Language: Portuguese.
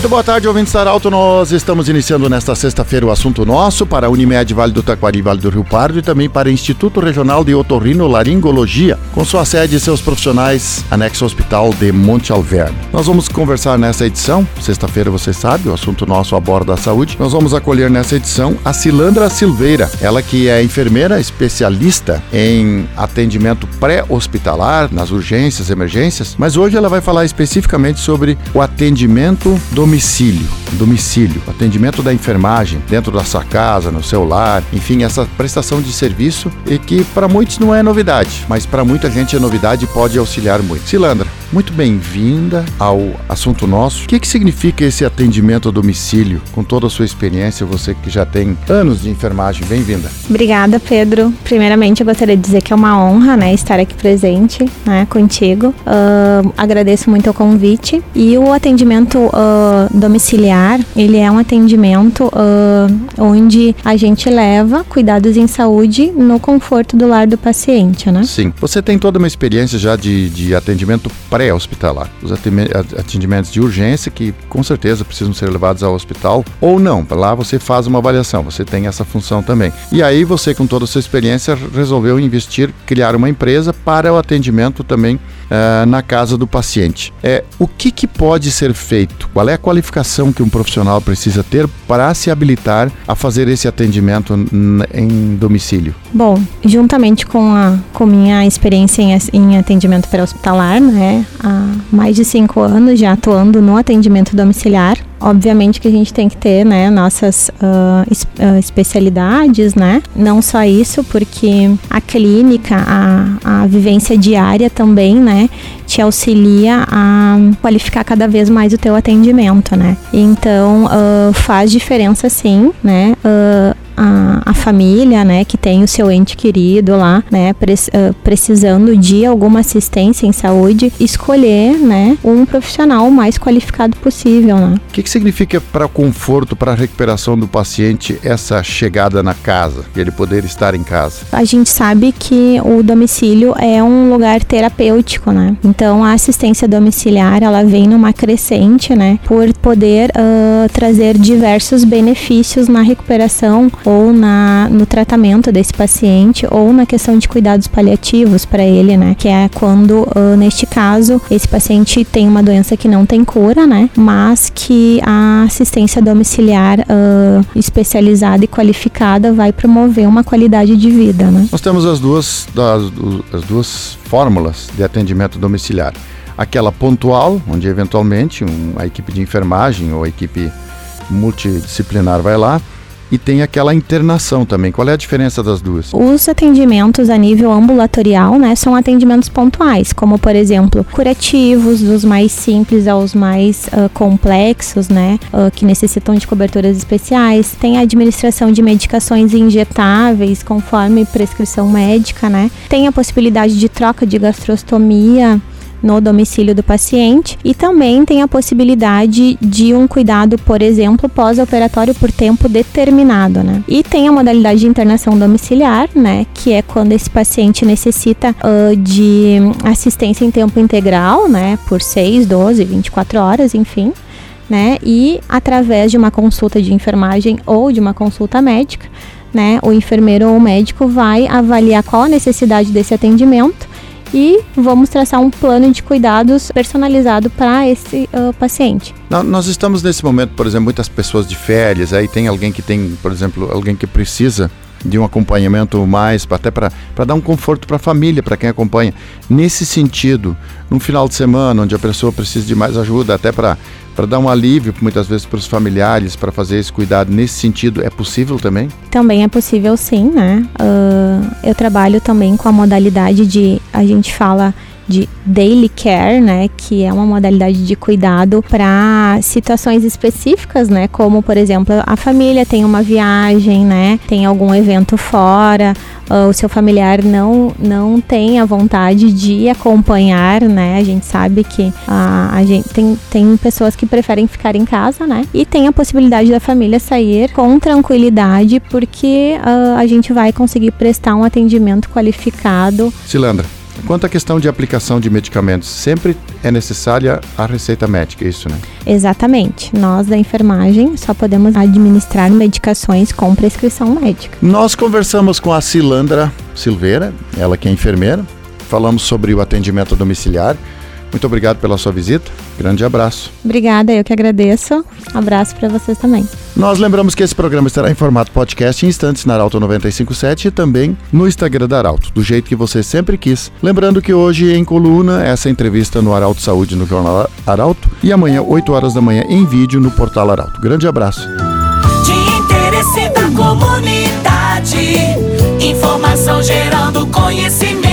Muito boa tarde, ouvintes da Arauto. Nós estamos iniciando nesta sexta-feira o assunto nosso para a Unimed Vale do Taquari, Vale do Rio Pardo e também para o Instituto Regional de Otorrino Laringologia, com sua sede e seus profissionais, anexo ao Hospital de Monte Alverne. Nós vamos conversar nessa edição, sexta-feira você sabe, o assunto nosso aborda a saúde. Nós vamos acolher nessa edição a Cilandra Silveira, ela que é enfermeira especialista em atendimento pré-hospitalar, nas urgências, emergências, mas hoje ela vai falar especificamente sobre o atendimento domicílio, domicílio, atendimento da enfermagem dentro da sua casa, no seu lar, enfim, essa prestação de serviço e que para muitos não é novidade, mas para muita gente é novidade e pode auxiliar muito. Cilandra, muito bem-vinda ao assunto nosso. O que, que significa esse atendimento a domicílio? Com toda a sua experiência, você que já tem anos de enfermagem, bem-vinda. Obrigada, Pedro. Primeiramente, eu gostaria de dizer que é uma honra, né, estar aqui presente, né, contigo. Uh, agradeço muito o convite. E o atendimento uh, domiciliar, ele é um atendimento uh, onde a gente leva cuidados em saúde no conforto do lar do paciente, né? Sim. Você tem toda uma experiência já de, de atendimento pré-hospitalar. Os atendimentos de urgência que com certeza precisam ser levados ao hospital ou não. Lá você faz uma avaliação, você tem essa função também. E aí você, com toda a sua experiência, resolveu investir, criar uma empresa para o atendimento também uh, na casa do paciente. É, o que, que pode ser feito? Qual é a qualificação que um profissional precisa ter para se habilitar a fazer esse atendimento em domicílio? Bom, juntamente com a com minha experiência em, em atendimento pré-hospitalar, né, há mais de cinco anos já atuando no atendimento domiciliar, Obviamente que a gente tem que ter, né, nossas uh, es, uh, especialidades, né? Não só isso, porque a clínica, a, a vivência diária também, né, te auxilia a qualificar cada vez mais o teu atendimento, né? Então, uh, faz diferença sim, né? A, a, família, né, que tem o seu ente querido lá, né, pre, precisando de alguma assistência em saúde, escolher, né, um profissional mais qualificado possível, né. O que, que significa para o conforto, para a recuperação do paciente essa chegada na casa, ele poder estar em casa? A gente sabe que o domicílio é um lugar terapêutico, né. Então a assistência domiciliar ela vem numa crescente, né, por poder uh, trazer diversos benefícios na recuperação ou na, no tratamento desse paciente ou na questão de cuidados paliativos para ele, né? Que é quando, uh, neste caso, esse paciente tem uma doença que não tem cura, né? Mas que a assistência domiciliar uh, especializada e qualificada vai promover uma qualidade de vida, né? Nós temos as duas, as, as duas fórmulas de atendimento domiciliar. Aquela pontual, onde eventualmente um, a equipe de enfermagem ou a equipe multidisciplinar vai lá e tem aquela internação também. Qual é a diferença das duas? Os atendimentos a nível ambulatorial, né, são atendimentos pontuais, como por exemplo, curativos, dos mais simples aos mais uh, complexos, né, uh, que necessitam de coberturas especiais. Tem a administração de medicações injetáveis conforme prescrição médica, né. Tem a possibilidade de troca de gastrostomia no domicílio do paciente e também tem a possibilidade de um cuidado, por exemplo, pós-operatório por tempo determinado, né? E tem a modalidade de internação domiciliar, né, que é quando esse paciente necessita uh, de assistência em tempo integral, né, por 6, 12, 24 horas, enfim. Né, e através de uma consulta de enfermagem ou de uma consulta médica, né, o enfermeiro ou o médico vai avaliar qual a necessidade desse atendimento e vamos traçar um plano de cuidados personalizado para esse uh, paciente. Nós estamos nesse momento, por exemplo, muitas pessoas de férias, aí tem alguém que tem, por exemplo, alguém que precisa de um acompanhamento mais, até para dar um conforto para a família, para quem acompanha. Nesse sentido, num final de semana, onde a pessoa precisa de mais ajuda, até para para dar um alívio muitas vezes para os familiares, para fazer esse cuidado nesse sentido, é possível também? Também é possível sim, né? Uh, eu trabalho também com a modalidade de, a gente fala de daily care, né, que é uma modalidade de cuidado para situações específicas, né, como por exemplo a família tem uma viagem, né, tem algum evento fora, uh, o seu familiar não não tem a vontade de acompanhar, né, a gente sabe que uh, a gente tem, tem pessoas que preferem ficar em casa, né, e tem a possibilidade da família sair com tranquilidade porque uh, a gente vai conseguir prestar um atendimento qualificado. Cilandra. Quanto à questão de aplicação de medicamentos, sempre é necessária a receita médica, é isso, né? Exatamente. Nós da enfermagem só podemos administrar medicações com prescrição médica. Nós conversamos com a Cilandra Silveira, ela que é enfermeira, falamos sobre o atendimento domiciliar muito obrigado pela sua visita. Grande abraço. Obrigada, eu que agradeço. Abraço para vocês também. Nós lembramos que esse programa estará em formato podcast em instantes na Arauto 957 e também no Instagram da Arauto, do jeito que você sempre quis. Lembrando que hoje em coluna essa entrevista no Arauto Saúde no Jornal Arauto e amanhã 8 horas da manhã em vídeo no Portal Arauto. Grande abraço. De interesse da comunidade, informação gerando conhecimento,